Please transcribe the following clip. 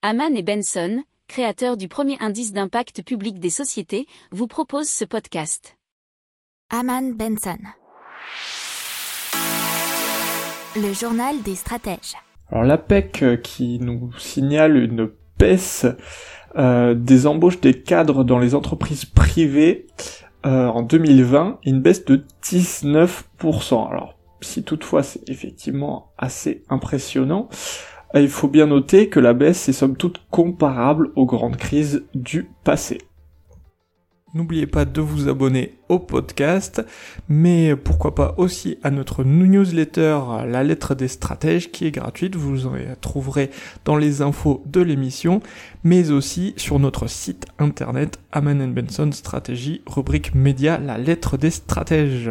Haman et Benson, créateurs du premier indice d'impact public des sociétés, vous proposent ce podcast. Haman Benson. Le journal des stratèges. Alors l'APEC euh, qui nous signale une baisse euh, des embauches des cadres dans les entreprises privées euh, en 2020, une baisse de 19%. Alors si toutefois c'est effectivement assez impressionnant, euh, il faut bien noter que la baisse est somme toute comparable aux grandes crises du passé. N'oubliez pas de vous abonner au podcast, mais pourquoi pas aussi à notre newsletter La lettre des stratèges qui est gratuite, vous en trouverez dans les infos de l'émission, mais aussi sur notre site internet Aman Benson Stratégie, rubrique média La lettre des stratèges.